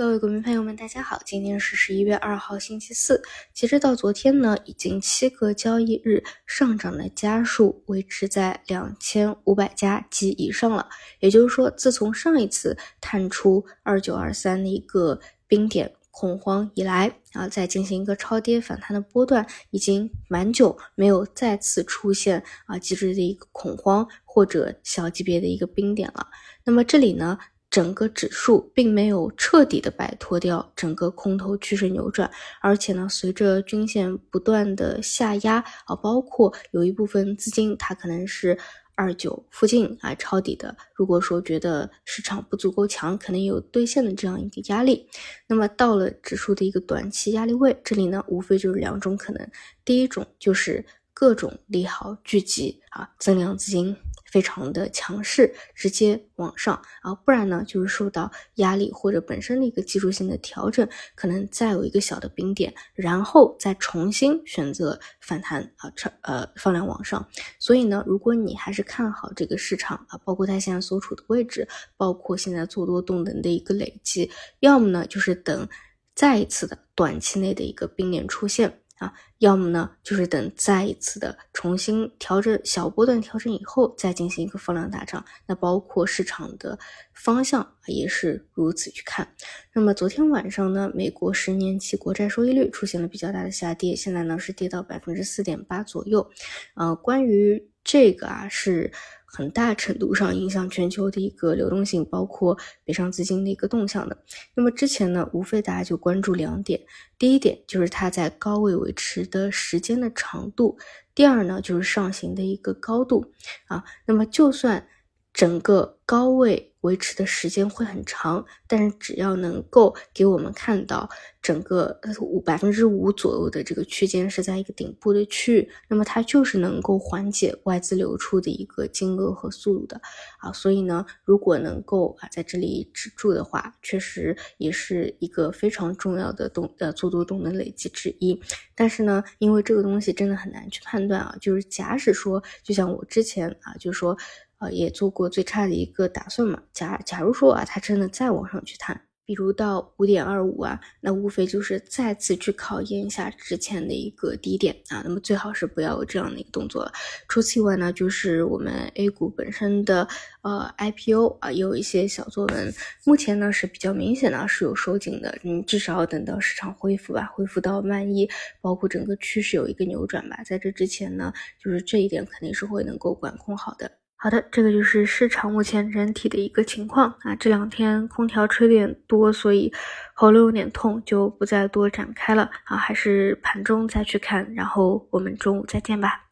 各位股民朋友们，大家好，今天是十一月二号，星期四。截止到昨天呢，已经七个交易日上涨的家数维持在两千五百家及以上了。也就是说，自从上一次探出二九二三的一个冰点恐慌以来，啊，再进行一个超跌反弹的波段，已经蛮久没有再次出现啊极致的一个恐慌或者小级别的一个冰点了。那么这里呢？整个指数并没有彻底的摆脱掉整个空头趋势扭转，而且呢，随着均线不断的下压啊，包括有一部分资金它可能是二九附近啊抄底的，如果说觉得市场不足够强，可能有兑现的这样一个压力，那么到了指数的一个短期压力位，这里呢，无非就是两种可能，第一种就是各种利好聚集啊，增量资金。非常的强势，直接往上啊，不然呢就是受到压力或者本身的一个技术性的调整，可能再有一个小的冰点，然后再重新选择反弹啊，超呃放量往上。所以呢，如果你还是看好这个市场啊，包括它现在所处的位置，包括现在做多动能的一个累积，要么呢就是等再一次的短期内的一个冰点出现。啊，要么呢，就是等再一次的重新调整小波段调整以后，再进行一个放量大涨。那包括市场的方向也是如此去看。那么昨天晚上呢，美国十年期国债收益率出现了比较大的下跌，现在呢是跌到百分之四点八左右。呃，关于这个啊是。很大程度上影响全球的一个流动性，包括北上资金的一个动向的。那么之前呢，无非大家就关注两点：第一点就是它在高位维持的时间的长度；第二呢，就是上行的一个高度啊。那么就算整个高位。维持的时间会很长，但是只要能够给我们看到整个五百分之五左右的这个区间是在一个顶部的区域，那么它就是能够缓解外资流出的一个金额和速度的啊。所以呢，如果能够啊在这里止住的话，确实也是一个非常重要的动呃做多动能累积之一。但是呢，因为这个东西真的很难去判断啊，就是假使说，就像我之前啊，就说。啊，也做过最差的一个打算嘛。假假如说啊，它真的再往上去探，比如到五点二五啊，那无非就是再次去考验一下之前的一个低点啊。那么最好是不要有这样的一个动作了。除此以外呢，就是我们 A 股本身的呃 IPO 啊，有一些小作文。目前呢是比较明显的是有收紧的，你至少等到市场恢复吧，恢复到万一包括整个趋势有一个扭转吧，在这之前呢，就是这一点肯定是会能够管控好的。好的，这个就是市场目前整体的一个情况啊。这两天空调吹的有点多，所以喉咙有点痛，就不再多展开了啊。还是盘中再去看，然后我们中午再见吧。